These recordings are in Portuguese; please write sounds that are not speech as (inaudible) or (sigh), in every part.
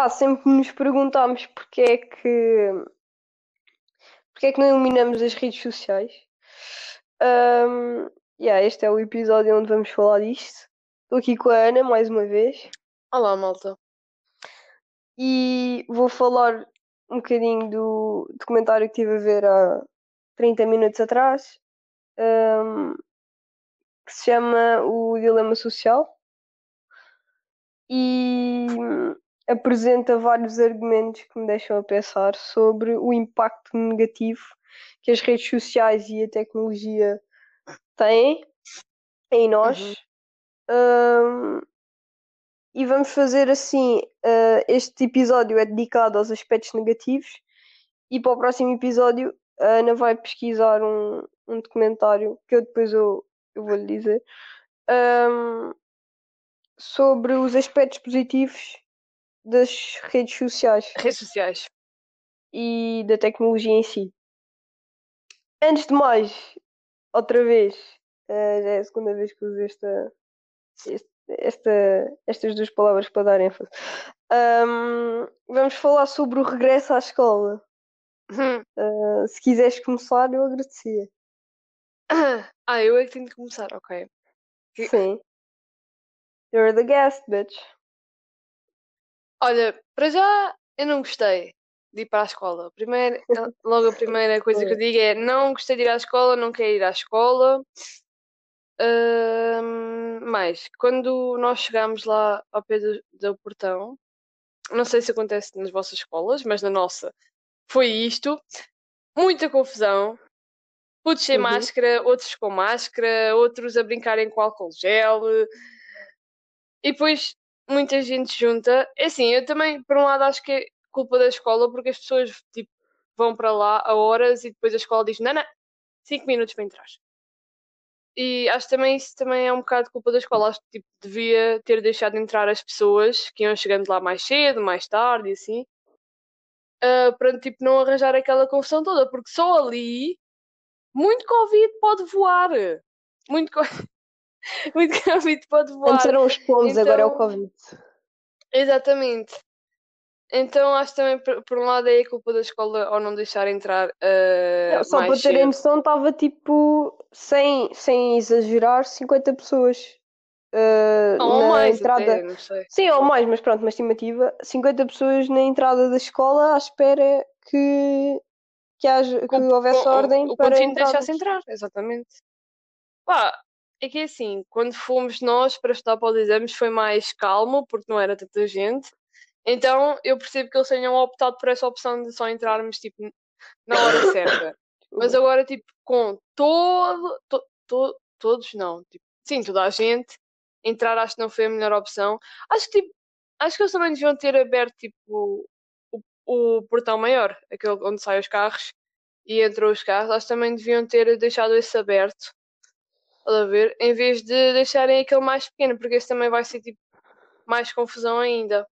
pá, sempre nos perguntámos porque é que porque é que não eliminamos as redes sociais. Um, yeah, este é o episódio onde vamos falar disto. Estou aqui com a Ana mais uma vez. Olá, malta. E vou falar um bocadinho do documentário que estive a ver há 30 minutos atrás, um, que se chama O Dilema Social. E apresenta vários argumentos que me deixam a pensar sobre o impacto negativo que as redes sociais e a tecnologia têm em nós. Uhum. Um, e vamos fazer assim: uh, este episódio é dedicado aos aspectos negativos, e para o próximo episódio a Ana vai pesquisar um, um documentário que eu depois eu, eu vou lhe dizer um, sobre os aspectos positivos das redes sociais. Redes sociais. E da tecnologia em si. Antes de mais, outra vez, uh, já é a segunda vez que uso esta, esta, estas duas palavras para dar ênfase. Um, vamos falar sobre o regresso à escola. Uh, se quiseres começar, eu agradecia. (coughs) Ah, eu é que tenho de começar, ok. Sim. You're the guest, bitch. Olha, para já eu não gostei de ir para a escola. Primeiro, logo a primeira (laughs) coisa que eu digo é não gostei de ir à escola, não quero ir à escola. Uh, mais, quando nós chegámos lá ao pé do, do portão, não sei se acontece nas vossas escolas, mas na nossa foi isto. Muita confusão. Putos sem uhum. máscara, outros com máscara, outros a brincarem com álcool gel. E depois muita gente junta. É assim, eu também, por um lado, acho que é culpa da escola, porque as pessoas tipo, vão para lá a horas e depois a escola diz: não, não, 5 minutos para entrar. E acho também isso também é um bocado culpa da escola. Acho que tipo, devia ter deixado entrar as pessoas que iam chegando lá mais cedo, mais tarde e assim, uh, para tipo, não arranjar aquela confusão toda, porque só ali muito Covid pode voar. Muito, co... (laughs) (laughs) muito Covid pode voar. Antes eram os pombos, então... agora é o então Covid. Exatamente. Então acho também, por, por, um lado, é a culpa da escola ao não deixar entrar. Uh, não, só para terem noção, estava tipo, sem, sem exagerar, 50 pessoas. Uh, ou na mais, entrada. Até, não sei. Sim, ou mais, mas pronto, uma estimativa. 50 pessoas na entrada da escola à espera que, que, haja, que houvesse o, ordem o, o para entrar. deixasse entrar, exatamente. Pá, é que é assim, quando fomos nós para estudar para os exames foi mais calmo, porque não era tanta gente. Então eu percebo que eles tenham optado por essa opção de só entrarmos tipo, na hora (coughs) certa. Mas agora, tipo, com todo, to, to, todos não, tipo, sim, toda a gente, entrar acho que não foi a melhor opção. Acho que tipo, acho que eles também deviam ter aberto tipo o, o portão maior, aquele onde saem os carros e entram os carros, acho que também deviam ter deixado esse aberto. A ver, em vez de deixarem aquele mais pequeno, porque esse também vai ser tipo mais confusão ainda.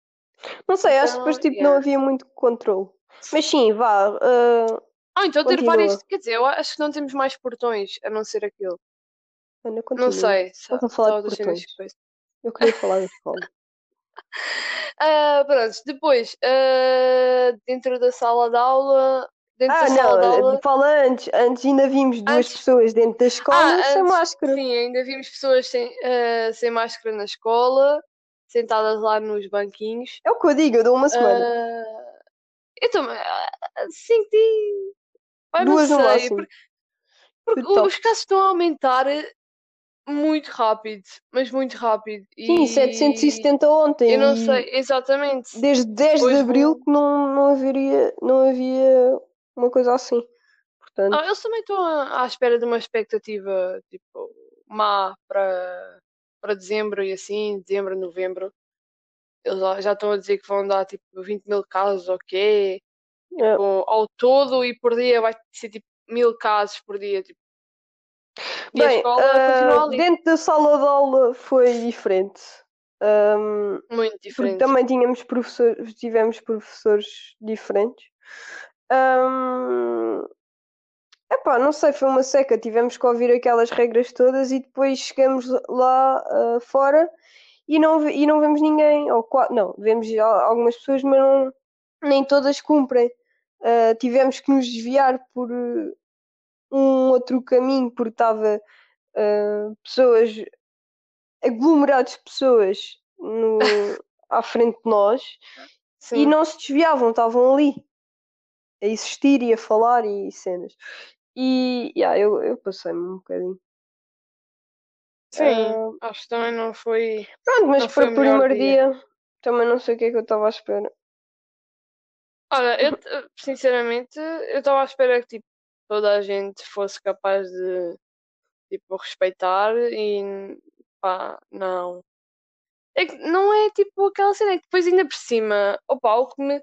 Não sei, então, acho que depois então, tipo, yeah. não havia muito controle. Mas sim, vá. Uh, ah, então ter vários. Quer dizer, eu acho que não temos mais portões a não ser aquele. Ana, não sei. Estás a falar de portões. Eu queria falar da (laughs) escola. uh, pronto, depois, uh, dentro da sala de aula. Dentro ah, da não, sala de aula... fala antes. Antes ainda vimos duas antes... pessoas dentro da escola ah, sem antes, máscara. Sim, ainda vimos pessoas sem, uh, sem máscara na escola sentadas lá nos banquinhos. É o que eu digo, eu dou uma semana. Uh, eu também uh, senti. Ah, Duas não sei, porque, porque os casos estão a aumentar muito rápido, mas muito rápido. Sim, e... 770 ontem. Eu não sei, exatamente. Desde 10 de abril que não, não, haveria, não havia uma coisa assim. Portanto... Ah, eles também estão à, espera de uma expectativa tipo má para para dezembro e assim, dezembro, novembro, eles já estão a dizer que vão dar tipo 20 mil casos, ok? Tipo, é. ao todo e por dia vai ser tipo mil casos por dia. Tipo. E Bem, uh, dentro da sala de aula foi diferente. Um, Muito diferente. Também tínhamos professores, tivemos professores diferentes. Um, Epá, não sei, foi uma seca, tivemos que ouvir aquelas regras todas e depois chegamos lá uh, fora e não, e não vemos ninguém, ou não, vemos al- algumas pessoas, mas não, nem todas cumprem. Ah, tivemos que nos desviar por eh, um outro caminho, porque estava ah, pessoas, aglomerados de pessoas no, (laughs) à frente de nós e Sim. não se desviavam, estavam ali a existir e a falar e cenas. E yeah, eu, eu passei-me um bocadinho. Sim, Ah, acho que também não foi. pronto, mas foi para o primeiro dia. dia. também não sei o que é que eu estava à espera. Olha, eu sinceramente, eu estava à espera que tipo, toda a gente fosse capaz de tipo, respeitar e pá, não. É que não é tipo aquela cena, é que depois ainda por cima, opa, o que me,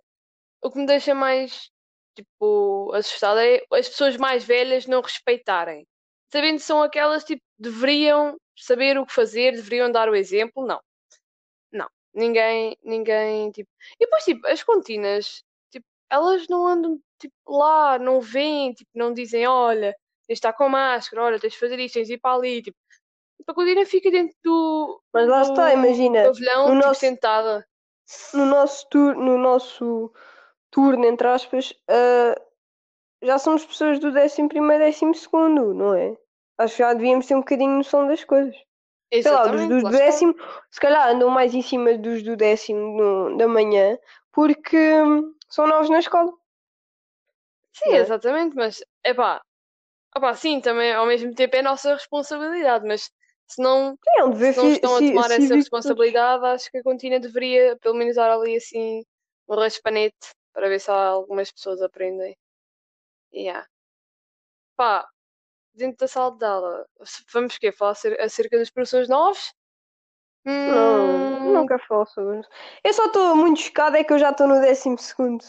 o que me deixa mais tipo assustada é as pessoas mais velhas não respeitarem. Sabendo que são aquelas tipo, deveriam saber o que fazer, deveriam dar o exemplo, não. Não. Ninguém, ninguém, tipo. E depois, tipo, as continas, tipo, elas não andam tipo lá, não veem, tipo, não dizem, olha, tens de estar com máscara, olha, tens de fazer isto, tens de ir para ali, tipo. A continha fica dentro do, Mas lá está, do imagina, pavilhão, no tipo, nosso- sentada. no nosso, no nosso turno, entre aspas, ah, já somos pessoas do 11 primeiro e 12 segundo, não é? Acho que já devíamos ter um bocadinho noção das coisas. Sei lá, dos Exatamente, do está. décimo, se calhar andam mais em cima dos do décimo no- da manhã, porque hum, são novos na escola. Sim, é? exatamente, mas, epá, opá, sim, também, ao mesmo tempo é nossa responsabilidade, mas se não, é um se não estão a tomar essa responsabilidade, acho que a Continha deveria pelo menos dar ali assim um raspanete para ver se algumas pessoas aprendem. Yeah. Pá, dentro da sala de aula, vamos quê? Falar acer- acerca dos professores novos? Hum, não quero falar sobre isso. Eu só estou muito chocada, é que eu já estou no décimo segundo.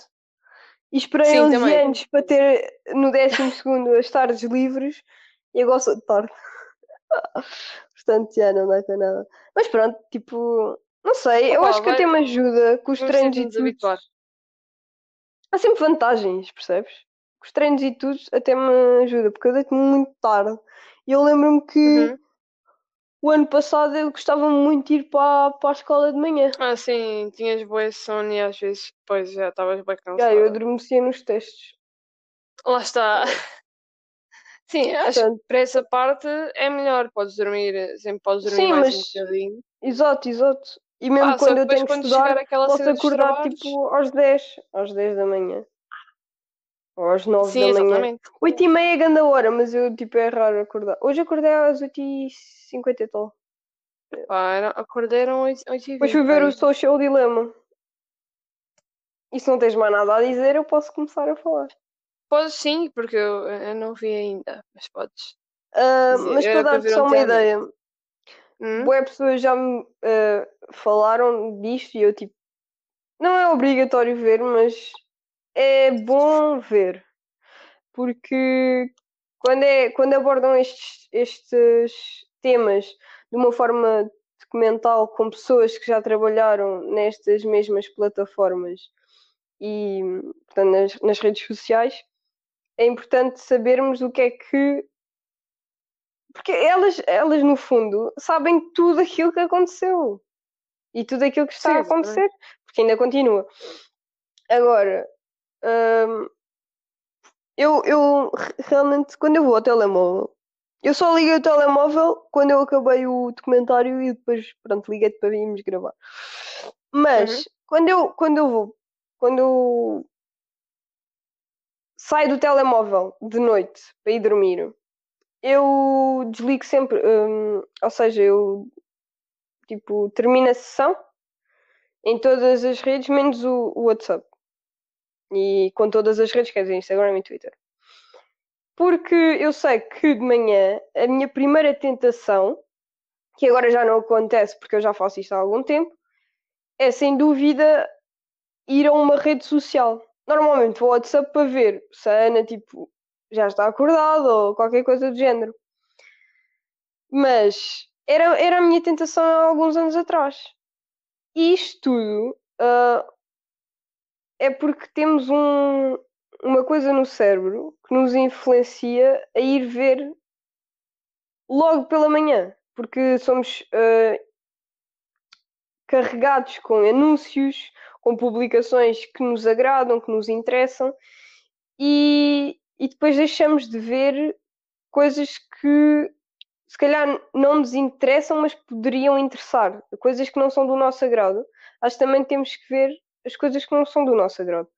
E esperei Sim, 11 também. anos para ter no décimo segundo as tardes livres e agora sou de tarde. (laughs) Portanto, já não dá com nada. Mas pronto, tipo, não sei, eu Opa, acho que vai- até me ajuda com os treinos e tudo. habituar. Há sempre vantagens, percebes? Os treinos e tudo até me ajuda, porque eu deito-me muito tarde. E eu lembro-me que Uhum. o ano passado eu gostava muito de ir para, para a escola de manhã. Ah, sim, tinhas boa sono e às vezes depois já estavas bem Já, eu cansada. adormecia nos testes. Lá está. (laughs) Sim, acho que Portanto, para essa parte é melhor. Podes dormir, sempre podes dormir Sim, mais um mas- bocadinho. exato, exato. E mesmo Ah, quando eu tenho que estudar, posso acordar trabalhos. tipo aos 10, aos 10 da manhã. Ou às 9 Sim, da manhã. exatamente. 8 e meia é grande hora, mas eu tipo é raro acordar. Hoje acordei às 8 e 50 e tal. Pá, era, acordaram 8 e Depois fui 20 ver o Social Dilemma. E se não tens mais nada a dizer, eu posso começar a falar. Podes sim, porque eu, eu não vi ainda, mas podes. Ah, Dizer, mas para dar-te só um uma ideia, Hum? boas pessoas já me ah, falaram disto e eu tipo, não é obrigatório ver, mas é bom ver. Porque quando, é, quando abordam estes, estes temas de uma forma documental com pessoas que já trabalharam nestas mesmas plataformas e portanto, nas, nas redes sociais, é importante sabermos o que é que. Porque elas, elas, no fundo, sabem tudo aquilo que aconteceu e tudo aquilo que está Sim, a acontecer, porque ainda continua. Agora, hum, eu, eu re- realmente, quando eu vou ao telemóvel, eu só liguei o telemóvel quando eu acabei o documentário e depois, pronto, liguei-te para irmos gravar. Mas, quando eu, quando eu vou, quando eu saio do telemóvel de noite para ir dormir, eu desligo sempre, hum, ou seja, eu tipo, termino a sessão em todas as redes, menos o, o WhatsApp. E com todas as redes, quer dizer, Instagram e Twitter. Porque eu sei que de manhã a minha primeira tentação, que agora já não acontece porque eu já faço isto há algum tempo, é sem dúvida ir a uma rede social. Normalmente vou ao WhatsApp para ver se a Ana tipo, já está acordada ou qualquer coisa do género. Mas era, era a minha tentação há alguns anos atrás. E isto tudo ah, é porque temos um, uma coisa no cérebro que nos influencia a ir ver logo pela manhã, porque somos ah, carregados com anúncios, com publicações que nos agradam, que nos interessam, e, e depois deixamos de ver coisas que se calhar não nos interessam, mas poderiam interessar, coisas que não são do nosso agrado. Acho que também temos que ver as coisas que não são do nosso agrado.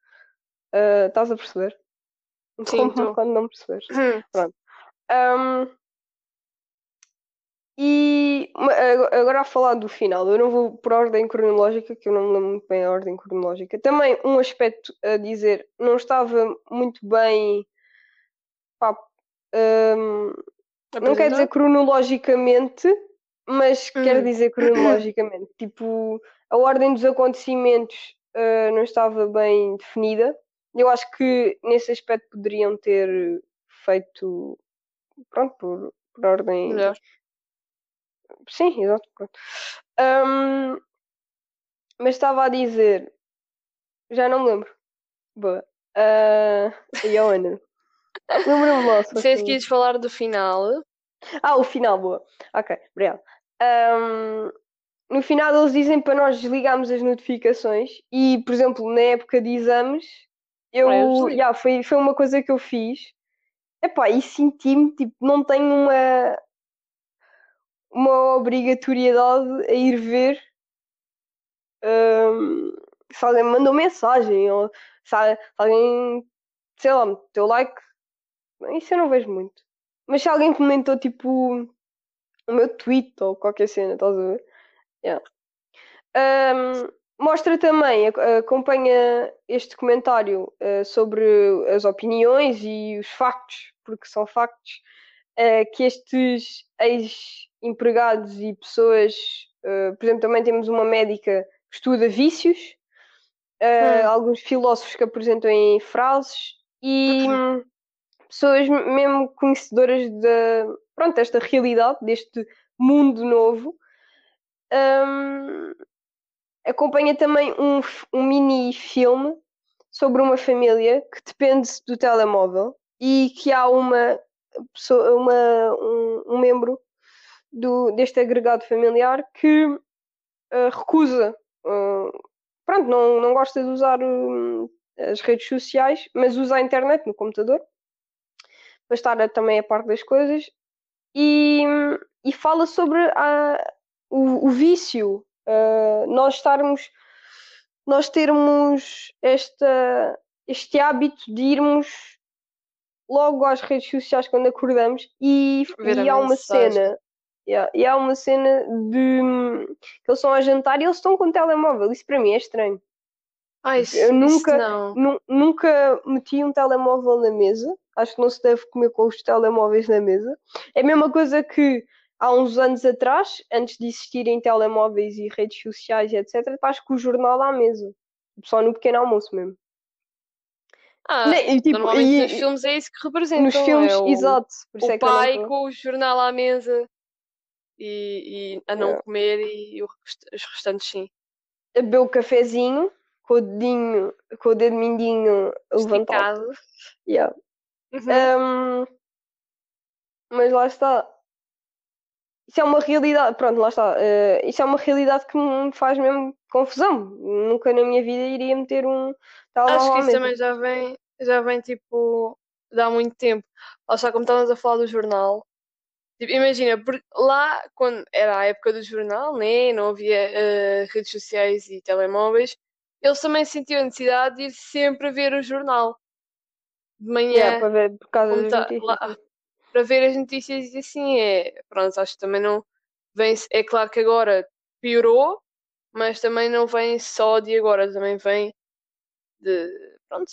Uh, estás a perceber? Sim, Como (laughs) quando não percebes. Pronto. Um, e agora a falar do final, eu não vou por ordem cronológica, que eu não me lembro muito bem a ordem cronológica. Também um aspecto a dizer, não estava muito bem. Pá, um, não quer dizer cronologicamente, mas hum. quer dizer (coughs) cronologicamente. tipo, a ordem dos acontecimentos uh, não estava bem definida. Eu acho que nesse aspecto poderiam ter feito pronto, por, por ordem. Melhor. Sim, exato. Um, mas estava a dizer. Já não me lembro. Boa. Uh, e a Ana? Lembro-me lá. Sei (laughs) que quis falar do final. Ah, o final, boa. Ok, obrigado. Um, no final eles dizem para nós desligarmos as notificações e, por exemplo, na época de exames, eu, ah, yeah, foi, foi uma coisa que eu fiz. Epá, e senti-me, tipo, não tenho uma, uma obrigatoriedade a ir ver um, se alguém me mandou mensagem ou se, alguém, sei lá, meteu like. Isso eu não vejo muito. Mas se alguém comentou tipo o meu tweet ou qualquer cena, estás a ver? Yeah. Um, mostra também, acompanha este comentário uh, sobre as opiniões e os factos, porque são factos, uh, que estes ex-empregados e pessoas, uh, por exemplo, também temos uma médica que estuda vícios, hum. alguns filósofos que apresentam em frases e uhum. Pessoas mesmo conhecedoras da pronto, desta realidade, deste mundo novo. Um, acompanha também um, um mini filme sobre uma família que depende do telemóvel e que há uma pessoa, uma, um, um membro do, deste agregado familiar que uh, recusa, uh, pronto, não, não gosta de usar uh, as redes sociais, mas usa a internet no computador para estar também a parte das coisas. E, e fala sobre a, o, o vício, uh, nós estarmos, nós termos esta, este hábito de irmos logo às redes sociais quando acordamos e, e há uma cena yeah, e há uma cena de que eles estão a jantar e eles estão com o telemóvel, isso para mim é estranho. Ai, isso, eu nunca, nunca meti um telemóvel na mesa. Acho que não se deve comer com os telemóveis na mesa. É a mesma coisa que há uns anos atrás, antes de existirem telemóveis e redes sociais, etc., estás com o jornal à mesa. Só no pequeno almoço mesmo. Ah, e, tipo, normalmente e, nos filmes é isso que representa. Nos filmes, é o, exato. O é pai com o jornal à mesa e, e a não é. comer e os restantes sim. A beber o cafezinho com o dedinho, com o dedo mindinho levantado. Yeah. Uhum. Um, mas lá está. Isso é uma realidade, pronto, lá está. Uh, isso é uma realidade que me faz mesmo confusão. Nunca na minha vida iria meter um tal Acho que isso também já vem, já vem tipo, dá muito tempo. Lá está, como estávamos a falar do jornal. Tipo, imagina, lá quando era a época do jornal, né? não havia uh, redes sociais e telemóveis, eles também sentiam a necessidade de ir sempre ver o jornal. De manhã. Yeah, para ver por causa das tá, lá, para ver as notícias e assim é. Pronto, acho que também não vem. É claro que agora piorou, mas também não vem só de agora, também vem de. Pronto,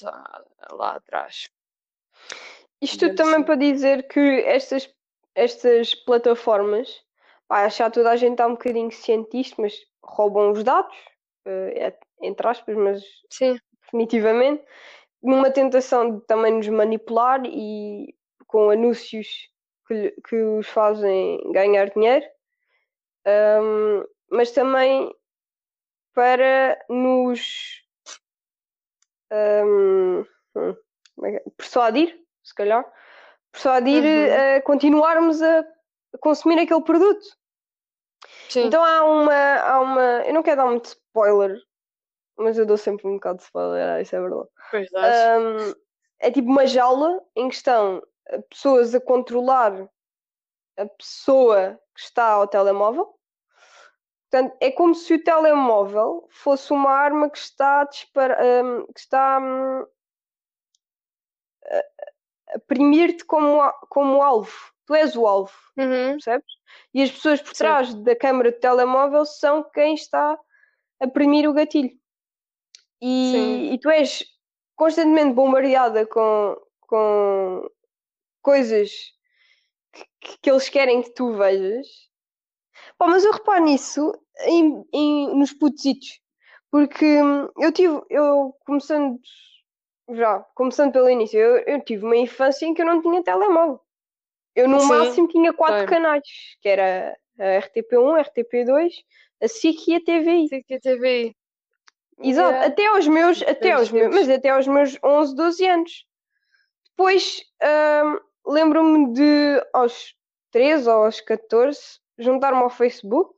lá atrás. Isto também assim. para dizer que estas, estas plataformas, pá, achar toda a gente está um bocadinho cientista, mas roubam os dados, entre aspas, mas Sim. definitivamente, numa tentação de também nos manipular e com anúncios que, que os fazem ganhar dinheiro, um, mas também para nos um, é, é? persuadir, se calhar, persuadir uhum. a continuarmos a consumir aquele produto. Sim. Então há uma, há uma. Eu não quero dar muito spoiler, mas eu dou sempre um bocado de spoiler, ah, isso é verdade. Pois. Um, é tipo uma jaula em que estão pessoas a controlar a pessoa que está ao telemóvel. Portanto, é como se o telemóvel fosse uma arma que está a disparar, um, que está um, a, primir-te como, como alvo. Tu és o alvo, Uhum. percebes? E as pessoas por Sim. trás da câmara do telemóvel são quem está a primir o gatilho. E, e tu és constantemente bombardeada com, com coisas que, que eles querem que tu vejas. Pá, mas eu reparo nisso em, em- nos putzitos. Porque hum, eu tive, eu começando já, começando pelo início, eu, eu tive uma infância em que eu não tinha telemóvel. Eu no Sim, máximo tinha quatro canais, que era a RTP1, a RTP2, a SIC e a TVI. Sei que a TV. Exato, Yeah. até aos meus, até aos meus, mas até aos meus 11, 12 anos. Depois hum, lembro-me de aos 13 ou aos 14 juntar-me ao Facebook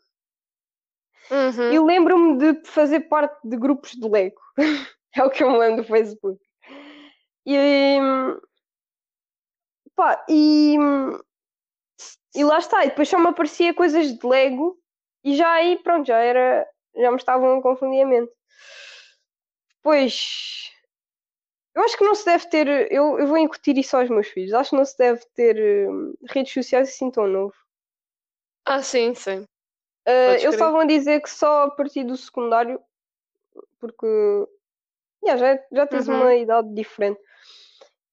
Uhum. e lembro-me de fazer parte de grupos de Lego. (laughs) é o que eu me lembro do Facebook. E hum, pá, e, hum, e lá está, e depois só me aparecia coisas de Lego e já aí pronto, já era, já me estavam a confundir a mente. Depois eu acho que não se deve ter, eu, eu vou incutir isso aos meus filhos, acho que não se deve ter hum, redes sociais assim tão novo. Ah, sim, sim. Uh, eles estavam a dizer que só a partir do secundário, porque yeah, já, já tens Uhum. uma idade diferente.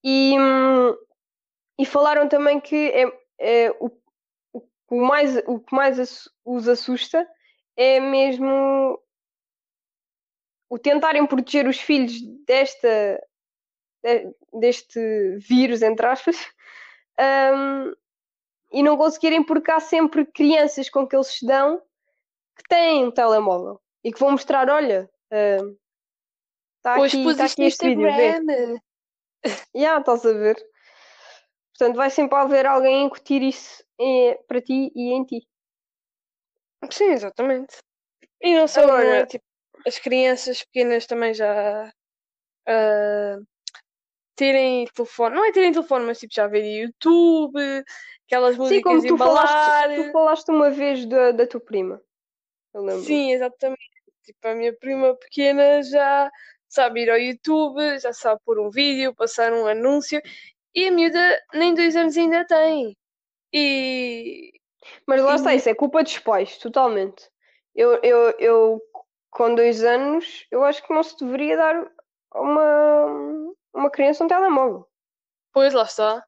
E, hum, e falaram também que é, é o, o, mais, o que mais os assusta é mesmo o tentarem proteger os filhos desta, de- deste vírus, entre aspas, (laughs) hum, e não conseguirem porque há sempre crianças com que eles se dão que têm um telemóvel e que vão mostrar, olha, está Hoje aqui, tá aqui este vídeo, vê. Instagram. Já, estás a ver? Portanto, vai sempre haver alguém a incutir isso eh, para ti e em ti. Sim, exatamente. E não só, não é? Agora- Tipo, as crianças pequenas também já ah, terem telefone. Não é terem telefone, mas tipo, já verem YouTube, aquelas Sim, como músicas tu embalar. falaste, tu falaste uma vez da, da tua prima. Eu lembro. Sim, exatamente. Tipo, a minha prima pequena já sabe ir ao YouTube, já sabe pôr um vídeo, passar um anúncio. E a miúda nem dois anos ainda tem. E. Mas lá está, E- isso é culpa dos pais, totalmente. Eu, eu, eu, com dois anos, eu acho que não se deveria dar a uma, uma criança um telemóvel. Pois, lá está.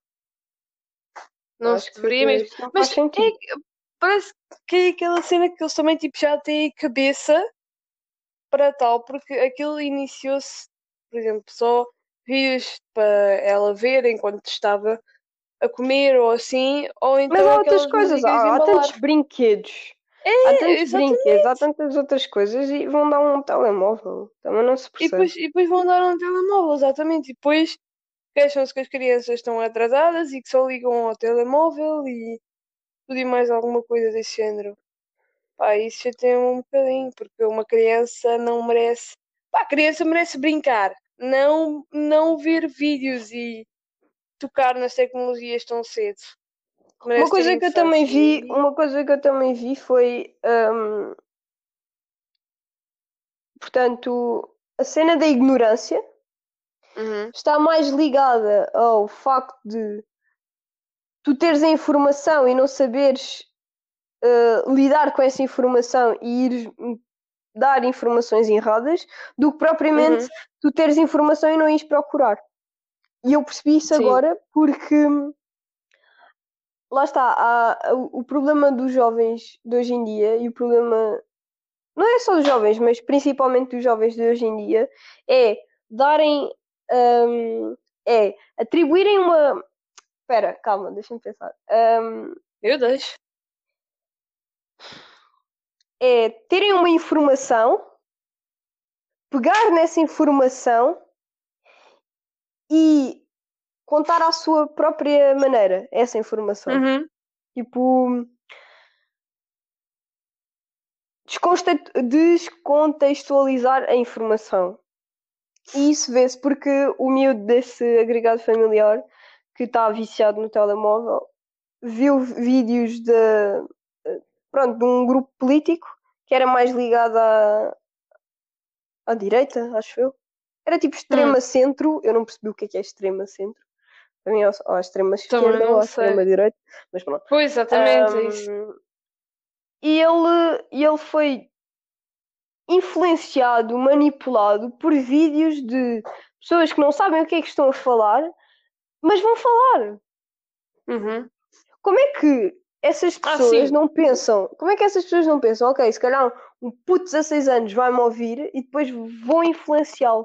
Não Acho se deveria mesmo. Mas é parece que é aquela cena que eles também tipo, já têm cabeça para tal, porque aquilo iniciou-se, por exemplo, só vídeos para ela ver enquanto estava a comer ou assim, ou então Mas há outras coisas, há, há tantos brinquedos. É, há tantos exatamente. brinquedos, há tantas outras coisas e vão dar um telemóvel. Também não se E percebe. depois, e depois vão dar um telemóvel, exatamente. E depois queixam-se que as crianças estão atrasadas e que só ligam ao telemóvel e tudo e mais alguma coisa desse género. Pá, isso já tem um bocadinho, porque uma criança não merece. Pá, a criança merece brincar, não, não ver vídeos e tocar nas tecnologias tão cedo. Merece Uma coisa que eu também vi, e- uma coisa que eu também vi foi, hum, portanto, a cena da ignorância Uhum. está mais ligada ao facto de tu teres a informação e não saberes eh, lidar com essa informação e ires dar informações erradas do que propriamente Uhum. tu teres informação e não ires procurar. E eu percebi isso Sim. agora porque hum, lá está, há, o, problema dos jovens de hoje em dia e o problema não é só dos jovens, mas principalmente dos jovens de hoje em dia é darem hum, é atribuírem uma espera, calma, deixa-me pensar. Hum, Eu deixo. É terem uma informação, pegar nessa informação e contar à sua própria maneira essa informação. Uhum. Tipo, descontextualizar a informação. E isso vê-se porque o miúdo desse agregado familiar que está viciado no telemóvel viu vídeos de, pronto, de um grupo político que era mais ligado à, à direita, acho eu. Era tipo extrema-centro, eu não percebi o que é que é extrema-centro. Para mim é ou à extrema-esquerda ou à extrema-direita, mas pronto. Pois, exatamente, um, é isso. E ele, ele foi influenciado, manipulado por vídeos de pessoas que não sabem o que é que estão a falar, mas vão falar. Uhum. Como é que essas ah, pessoas ah, não pensam? Como é que essas pessoas não pensam? Ok, se calhar um puto de 16 anos vai-me ouvir e depois vão influenciá-lo.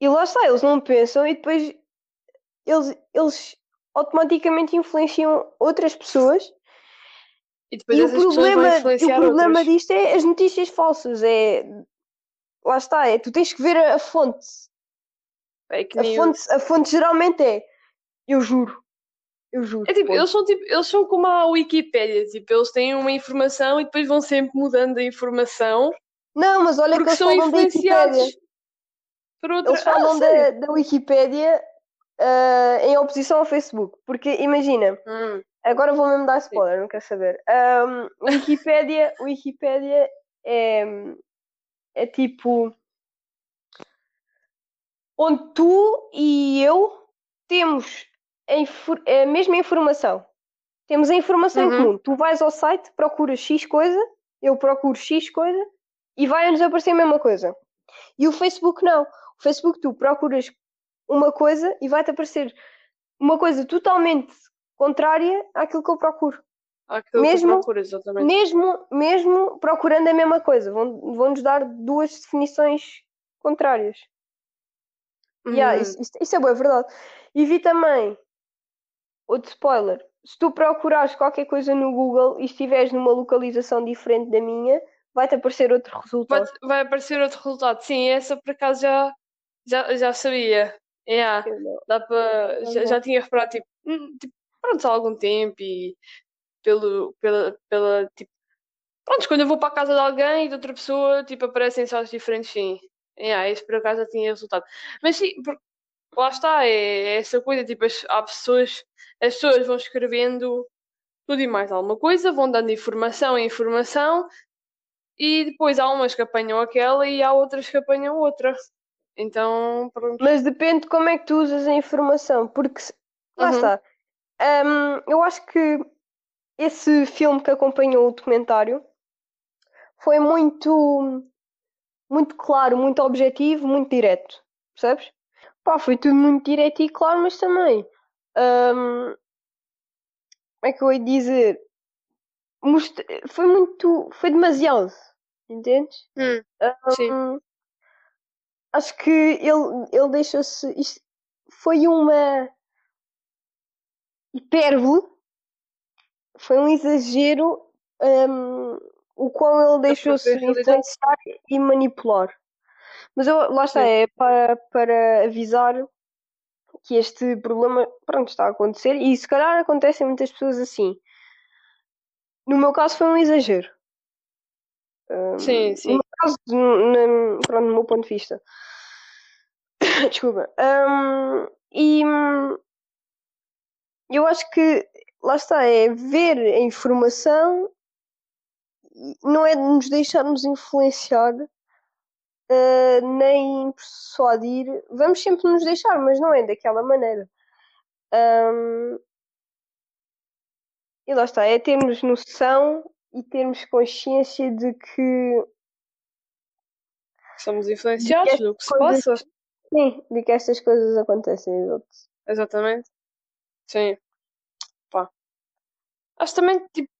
E lá está, eles não pensam e depois eles, eles automaticamente influenciam outras pessoas e depois e o problema, o problema outras. disto é as notícias falsas. É lá está, é tu tens que ver a, a fonte. A fonte, a fonte geralmente é eu juro. Eu juro. É tipo, eles são tipo, eles são como a Wikipédia, tipo, eles têm uma informação e depois vão sempre mudando a informação. Não, mas olha que eles são falam da Wikipédia. Outra... Eles falam ah, da, da Wikipédia uh, em oposição ao Facebook. Porque imagina, hum. Agora vou mesmo dar spoiler, Sim. não quero saber. Um, Wikipédia, (laughs) Wikipédia é, é tipo onde tu e eu temos a, a mesma informação. Temos a informação uhum. em comum. Tu vais ao site, procuras X coisa, eu procuro X coisa e vai-nos aparecer a mesma coisa. E o Facebook não. O Facebook tu procuras uma coisa e vai-te aparecer uma coisa totalmente contrária àquilo que eu procuro. Àquilo mesmo, procuro, exatamente. Mesmo, mesmo procurando a mesma coisa, vão, vão nos dar duas definições contrárias. Uhum. Yeah, isso, isso, isso, é boa, é verdade. E vi também outro spoiler. Se tu procurares qualquer coisa no Google e estiveres numa localização diferente da minha, vai-te aparecer outro resultado. Vai, vai, aparecer outro resultado. Sim, essa por acaso já, já, já sabia. Yeah, dá para, já, já tinha reparado, tipo, hum, tipo pronto, há algum tempo e pelo, pela, pela tipo, pronto, quando eu vou para a casa de alguém e de outra pessoa, tipo, aparecem só diferentes, sim. Yeah, isso por acaso já tinha resultado. Mas sim, por, lá está, é, é, essa coisa, tipo, as, há pessoas, as pessoas vão escrevendo tudo e mais alguma coisa, vão dando informação e informação, e depois há umas que apanham aquela e há outras que apanham outra. Então, pronto. Mas depende de como é que tu usas a informação, porque lá uhum. está um, eu acho que esse filme que acompanhou o documentário foi muito, muito claro, muito objetivo, muito direto. Percebes? Pá, foi tudo muito direto e claro, mas também. Um, como é que eu ia dizer? foi muito. Foi demasiado. Entendes? Hum, um, sim. Acho que ele, ele deixou-se. Foi uma hipérbole, foi um exagero um, o qual ele deixou-se influenciar e manipular. Mas eu, lá está, é para, para avisar que este problema pronto, está a acontecer e se calhar acontece muitas pessoas assim. No meu caso foi um exagero. Um, sim, sim. No meu caso, no, pronto, no meu ponto de vista. (coughs) Desculpa. Um, e eu acho que lá está, é ver a informação, não é de nos deixarmos influenciar, uh, nem persuadir. Vamos sempre nos deixar, mas não é daquela maneira. Um, e lá está, é termos noção e termos consciência de que somos influenciados do que se coisas, passa. Sim, de que estas coisas acontecem. Exatamente. Sim. Pá. Acho também, tipo,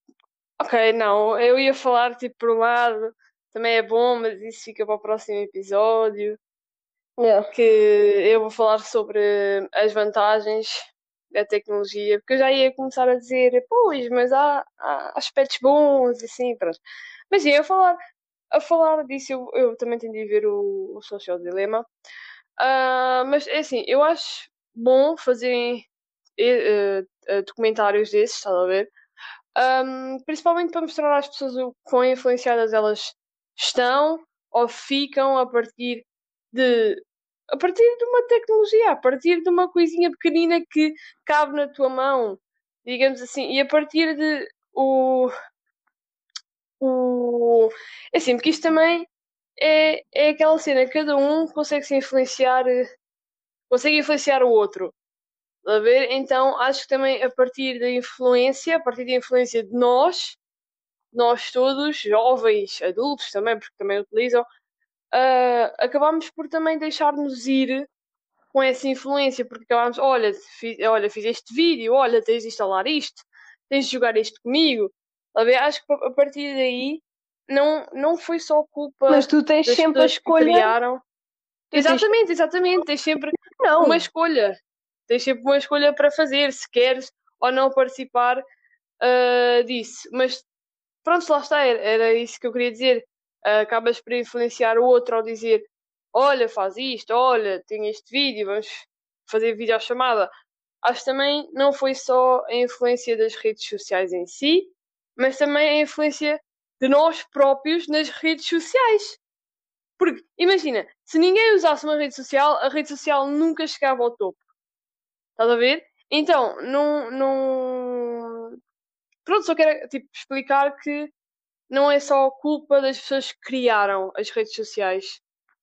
ok, não, eu ia falar, tipo, por um lado, também é bom, mas isso fica para o próximo episódio. Yeah. Que eu vou falar sobre as vantagens da tecnologia, porque eu já ia começar a dizer, pois, mas há, há aspectos bons e assim, pronto. Mas ia falar, a falar disso, eu, eu também tendi a ver o, o Social Dilema. Uh, mas é assim, eu acho bom fazerem uh, documentários desses, estás a ver? um, principalmente para mostrar às pessoas o quão influenciadas elas estão ou ficam a partir de a partir de uma tecnologia, a partir de uma coisinha pequenina que cabe na tua mão, digamos assim, e a partir de o o é assim, porque isto também é, é aquela cena, cada um consegue se influenciar consegue influenciar o outro. A ver? Então acho que também a partir da influência, a partir da influência de nós, nós todos, jovens, adultos também, porque também utilizam, uh, acabamos por também deixar-nos ir com essa influência, porque acabamos, olha, fiz, olha, fiz este vídeo, olha, tens de instalar isto, tens de jogar isto comigo. Acho que a partir daí não, não foi só culpa Mas tu tens sempre a escolha. criaram. Exatamente, exatamente. Tens sempre Não, uma escolha. Tens sempre uma escolha para fazer, se queres ou não participar ah, disso. Mas pronto, lá está, era, era isso que eu queria dizer. Ah, acabas por influenciar o outro ao dizer: Olha, faz isto, olha, tem este vídeo, vamos fazer videochamada. Acho que também não foi só a influência das redes sociais em si, mas também a influência de nós próprios nas redes sociais. Porque, imagina, se ninguém usasse uma rede social, a rede social nunca chegava ao topo. Estás a ver? Então, não. não... Pronto, só quero tipo, explicar que não é só culpa das pessoas que criaram as redes sociais.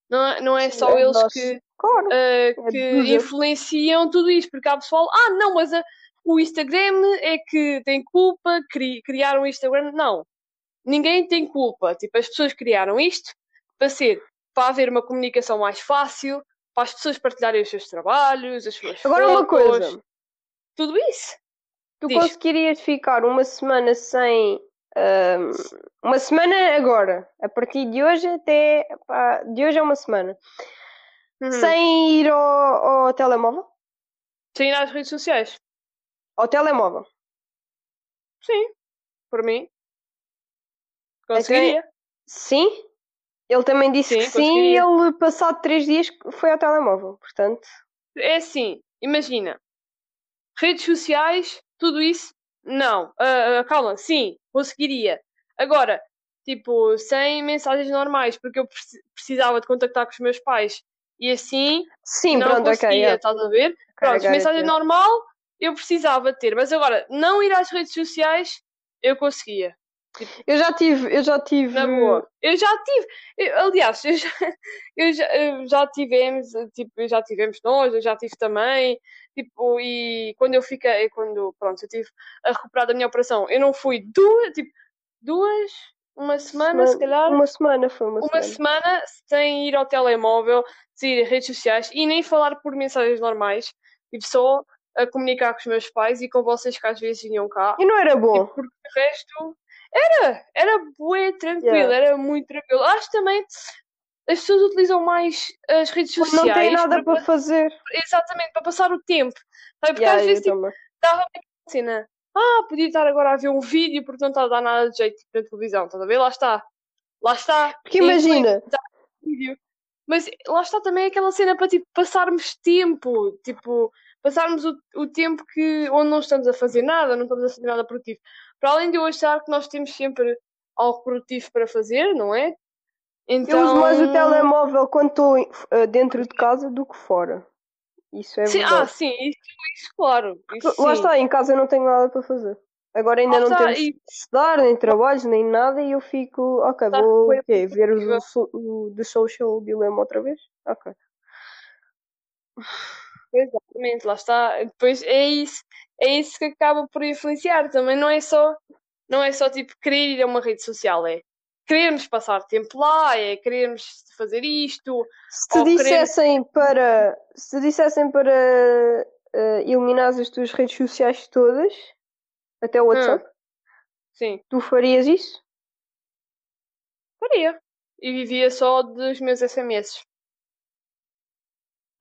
Não é, não é só é eles nosso. que, claro. uh, é que influenciam tudo isto. Porque há pessoal, ah, não, mas a- o Instagram é que tem culpa, cri, criaram o Instagram. Não. Ninguém tem culpa. Tipo, as pessoas criaram isto para ser, para haver uma comunicação mais fácil, para as pessoas partilharem os seus trabalhos, as suas Agora uma fotos, coisa. tudo isso. Tu Diz. conseguirias ficar uma semana sem. ahm, uma semana agora, a partir de hoje até. pá, de hoje é uma semana. Uhum. Sem ir ao, ao telemóvel? Sem ir às redes sociais. Ao telemóvel. Sim, por mim. Conseguiria. Sim? Ele também disse Sim, que sim e ele, passado três dias, foi ao telemóvel. Portanto, É assim, imagina. Redes sociais, tudo isso, não. Ah, calma, sim, conseguiria. Agora, tipo, sem mensagens normais, porque eu preci- precisava de contactar com os meus pais. E assim, sim, não pronto, conseguia, yeah. estás a ver? Ok, Pronto, mensagem normal, eu precisava ter. Mas agora, não ir às redes sociais, eu conseguia. Eu já tive, eu já tive. Na boa. Eu já tive. eu- aliás, eu já, (laughs) eu já, eu já tivemos, tipo, já tivemos nós, eu já tive também. Tipo, e quando eu fiquei, quando, pronto, eu tive a recuperar da minha operação, eu não fui duas, tipo, duas, uma semana, se calhar, Uma semana foi uma, uma semana. semana sem ir ao telemóvel, sem ir a redes sociais e nem falar por mensagens normais. Tive só a comunicar com os meus pais e com vocês que às vezes vinham cá. E não era bom. Tipo, porque o resto era, era bué tranquilo, Yeah. era muito tranquilo. Acho também as pessoas utilizam mais as redes sociais não tem nada para, para fazer. exatamente para passar o tempo. Sabe? Porque Yeah, às vezes tipo, dava aquela cena, ah, podia estar agora a ver um vídeo porque não está a dar nada de jeito tipo, na televisão, estás a ver? Lá está. Lá está. Porque imagina, vídeo. Mas lá está também aquela cena para tipo, passarmos tempo, tipo, passarmos o, o tempo que, onde não estamos a fazer nada, não estamos a fazer nada produtivo. Para além de eu achar que nós temos sempre algo produtivo para fazer, não é? Então, eu uso mais o telemóvel quando estou eh, dentro de casa do que fora. Isso é Sim, ah, verdade. sim, isso, isso claro. Isso, Lá sim. está, em casa eu não tenho nada para fazer. Agora ainda Lá não está, temos e- estudar, nem trabalhos, nem nada, e eu fico, ok, Está vou ver o, o The Social Dilemma outra vez? Ok. Exatamente, lá está. Depois é isso, é isso que acaba por influenciar. Também não é só, não é só tipo querer ir a uma rede social, é querermos passar tempo lá, é querermos fazer isto. Se te dissessem para, se dissessem para eh, eliminar as tuas redes sociais todas, até o WhatsApp, Sim, tu farias isso? faria. E vivia só dos meus SMS.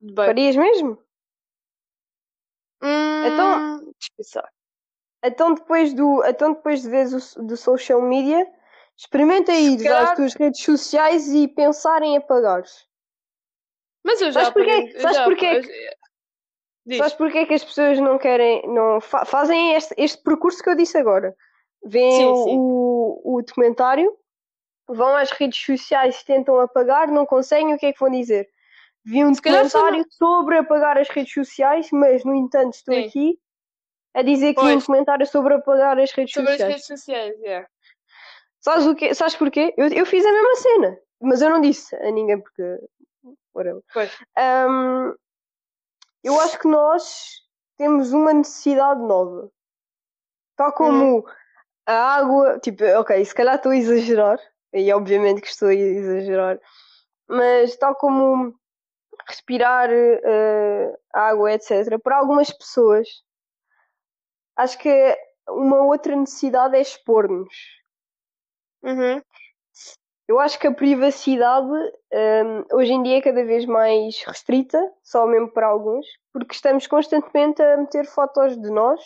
Bem. Farias mesmo? Hum, Então- deixa pensar. Então depois, do, então depois de s- do social media, experimenta ir calhar- às tuas redes sociais e pensar em apagares. Mas eu já Sabes porquê? Sabes já- porquê eu- Diz. Sabes porquê que as pessoas não querem, não fa- fazem este, este percurso que eu disse agora? Sim, o, o, o documentário, vão às redes sociais, tentam apagar, não conseguem, o que é que vão dizer? Vi um documentário sobre apagar as redes sociais, mas no entanto estou Sim. aqui a dizer que vi um Pois. documentário sobre apagar as redes Sobre as sociais. redes sociais, yeah. Sabes o quê? Sabes porquê? Eu, eu fiz a mesma cena, mas eu não disse a ninguém porque. whatever. Pois. Ahm, eu acho que nós temos uma necessidade nova. Tal como a água. Tipo, ok, se calhar estou a exagerar, e obviamente que estou a exagerar, mas tal como respirar eh, água, etc., para algumas pessoas, acho que uma outra necessidade é expor-nos. Uhum. Eu acho que a privacidade hum, hoje em dia é cada vez mais restrita, só mesmo para alguns, porque estamos constantemente a meter fotos de nós,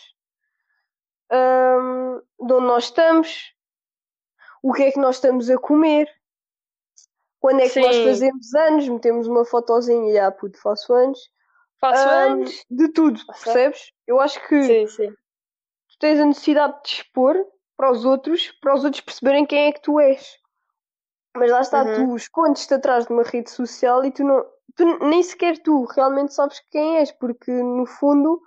hum, de onde nós estamos, o que é que nós estamos a comer, quando é que nós Sim. fazemos anos, metemos uma fotozinha e ah, puto, faço anos, Faço Hum, anos. de tudo, Faço percebes? Eu acho que Sim, sim. tu tens a necessidade de expor para os outros, para os outros perceberem quem é que tu és. Mas lá está, Uhum. tu escondes-te atrás de uma rede social e tu não. Tu nem sequer tu realmente sabes quem és, porque no fundo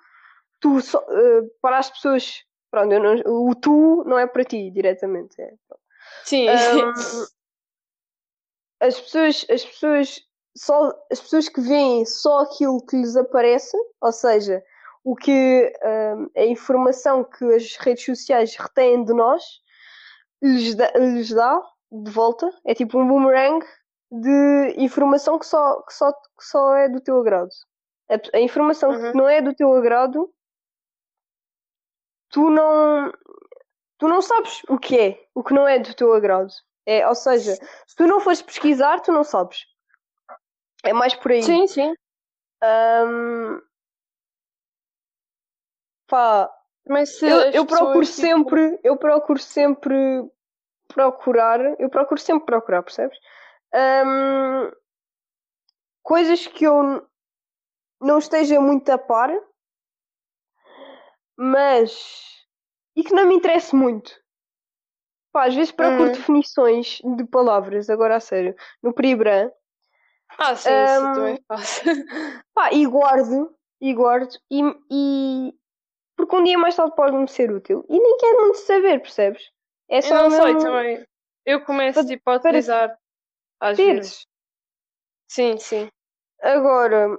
tu só, eh, para as pessoas. Pronto, eu não- o tu não é para ti diretamente. É. Sim. Ahm, (laughs) as pessoas, as pessoas só as pessoas que veem só aquilo que lhes aparece, ou seja, o que ahm, a informação que as redes sociais retêm de nós lhes dá, lhes dá de volta, é tipo um boomerang de informação que só, que só, que só é do teu agrado. A, a informação Uhum. que não é do teu agrado, tu não tu não sabes o que é, o que não é do teu agrado. É, ou seja, se tu não fores pesquisar, tu não sabes. É mais por aí. sim, sim. Ahm, pá, Mas se eu, eu procuro tipo, sempre, eu procuro sempre procurar, eu procuro sempre procurar, percebes? Ahm, coisas que eu não esteja muito a par, mas e que não me interesse muito. Pá, às vezes procuro Uhum. definições de palavras, agora a sério, no Pribran, Ah, sim, isso Ahm, também faço. (laughs) pá, e guardo, e guardo, e, e porque um dia mais tarde pode-me ser útil. E nem quero muito saber, percebes? É Eu só não sei também. Eu começo para- tipo a para utilizar às teres. vezes. Sim, sim. Agora,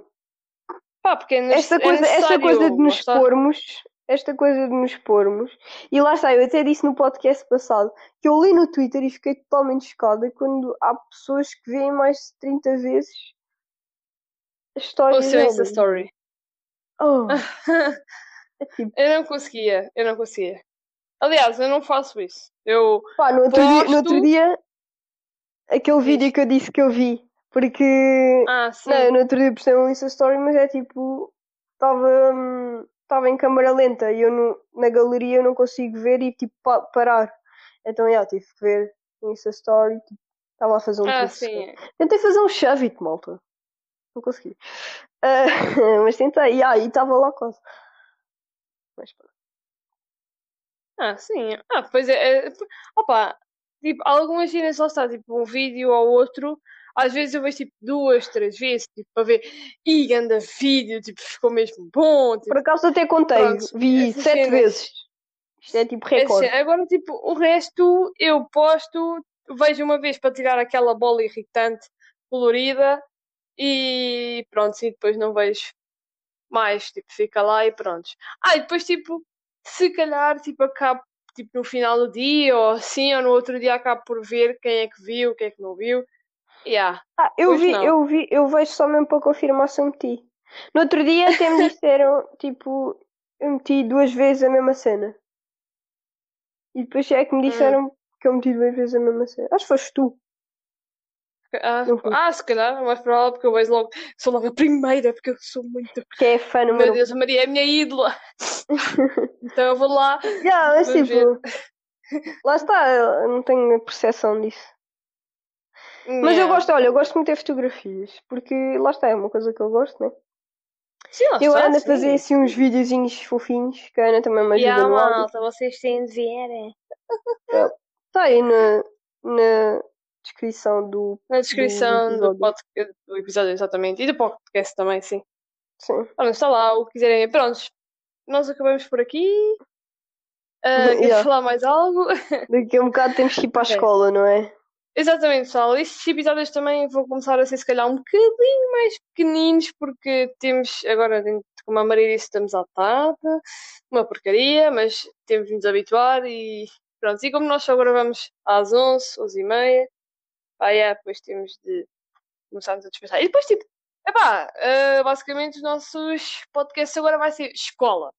Pá, porque é, esta é coisa, esta necessário. coisa de nos expormos, esta coisa de nos expormos, e lá está, eu até disse no podcast passado que eu li no Twitter e fiquei totalmente chocada quando há pessoas que veem mais de 30 vezes a história Ou seu Insta. Story. Oh, (laughs) é tipo, eu não conseguia, eu não conseguia. Aliás, eu não faço isso. Eu. pá, no outro, dia, no outro Posto- dia, aquele vídeo que eu disse que eu vi, porque Ah, sim. Não, no outro dia postei um Insta Story, mas é tipo. Estava estava em câmera lenta e eu no- na galeria eu não consigo ver e tipo pa- parar. Então já tive que ver Insta Story. Tipo, estava a fazer um Ah, sim. Tentei fazer um shove-it, malta. Não consegui. Ah, (laughs) mas tentei, e aí estava lá quase. Mas pronto. Ah, sim. Ah, pois é. é opa, tipo, algumas cenas lá está, tipo, um vídeo ou outro. Às vezes eu vejo tipo duas, três vezes, tipo, para ver. Ih, ganda vídeo, tipo, ficou mesmo bom. Tipo, Por acaso até contei, Pronto, vi sete cenas. vezes. Isto é tipo é recorde. assim, agora, tipo, o resto eu posto, vejo uma vez para tirar aquela bola irritante, colorida, e pronto, e depois não vejo mais, tipo, fica lá e pronto. Ah, e depois, tipo, se calhar, tipo, acabo, tipo, no final do dia, ou assim, ou no outro dia acabo por ver quem é que viu, quem é que não viu. Yeah. Ah, eu Pois vi, não. eu vi, eu vejo só mesmo para confirmar se eu meti. No outro dia até me (laughs) disseram, tipo, eu meti duas vezes a mesma cena. E depois é que me disseram que eu meti duas vezes a mesma cena. Acho que foste tu. Ah, ah, se calhar, é mais provável, porque eu vejo logo, sou logo a primeira, porque eu sou muito. Que é fã Meu Deus, a Maria é a minha ídola. (laughs) Então eu vou lá. Já, mas tipo, lá está, eu não tenho percepção disso. Mas eu gosto, olha, eu gosto muito de fotografias, porque lá está, é uma coisa que eu gosto, né? Sim, Eu ando a fazer assim uns videozinhos fofinhos, que a Ana também me ajuda Yeah, áudio. malta, vocês têm de ver. Está aí na, na descrição do. Na descrição do, episódio. podcast, do episódio, exatamente. E do podcast também, sim. Sim. Pronto, está lá, o que quiserem. Prontos, nós acabamos por aqui. Queres Yeah. falar mais algo? (laughs) Daqui a um bocado temos que ir para a Ok. escola, não é? Exatamente, pessoal. Estes episódios também vão começar a ser, se calhar, um bocadinho mais pequeninos, porque temos, agora, como a Maria disse, estamos à tarde, uma porcaria, mas temos de nos habituar e pronto. E como nós só gravamos às 11, 11 e meia, pá, yeah, depois temos de começarmos a dispensar. E depois, tipo, epá, ah, basicamente os nossos podcasts agora vai ser escola.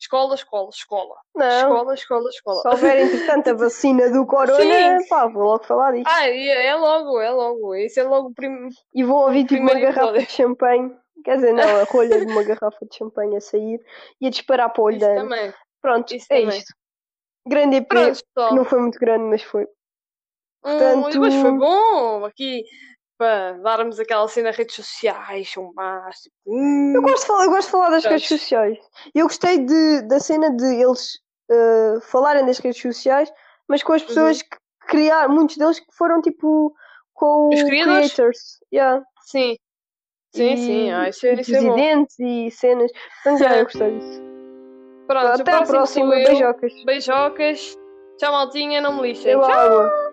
Escola, escola, escola. Não. Escola, escola, escola. Se houver, entretanto, a (laughs) vacina do corona, Sim. pá, vou logo falar disto. Ah, é, logo, é logo. Esse é logo o prim... E vou ouvir tipo uma Primeiro garrafa episódio. de champanhe. Quer dizer, não, a rolha de uma (laughs) garrafa de champanhe a sair e a disparar para o olho Isso também. Pronto, isso é também. isto. Grande EP, Pronto, não foi muito grande, mas foi. Hum, portanto- e depois foi bom aqui para darmos aquela cena redes sociais, são más, tipo, hum, Eu gosto de falar, eu gosto de falar das redes sociais. Eu gostei de, da cena de eles eh, falarem das redes sociais, mas com as Uhum. pessoas que criaram, muitos deles que foram tipo com Os criadores? creators. Yeah. Sim. Sim, E- sim, ah, isso, é- isso é presidentes e cenas. Portanto, já, eu gostei disso. Pronto, Até à próxima, beijocas. Beijocas. Tchau, maltinha, não me lixem. Tchau. água.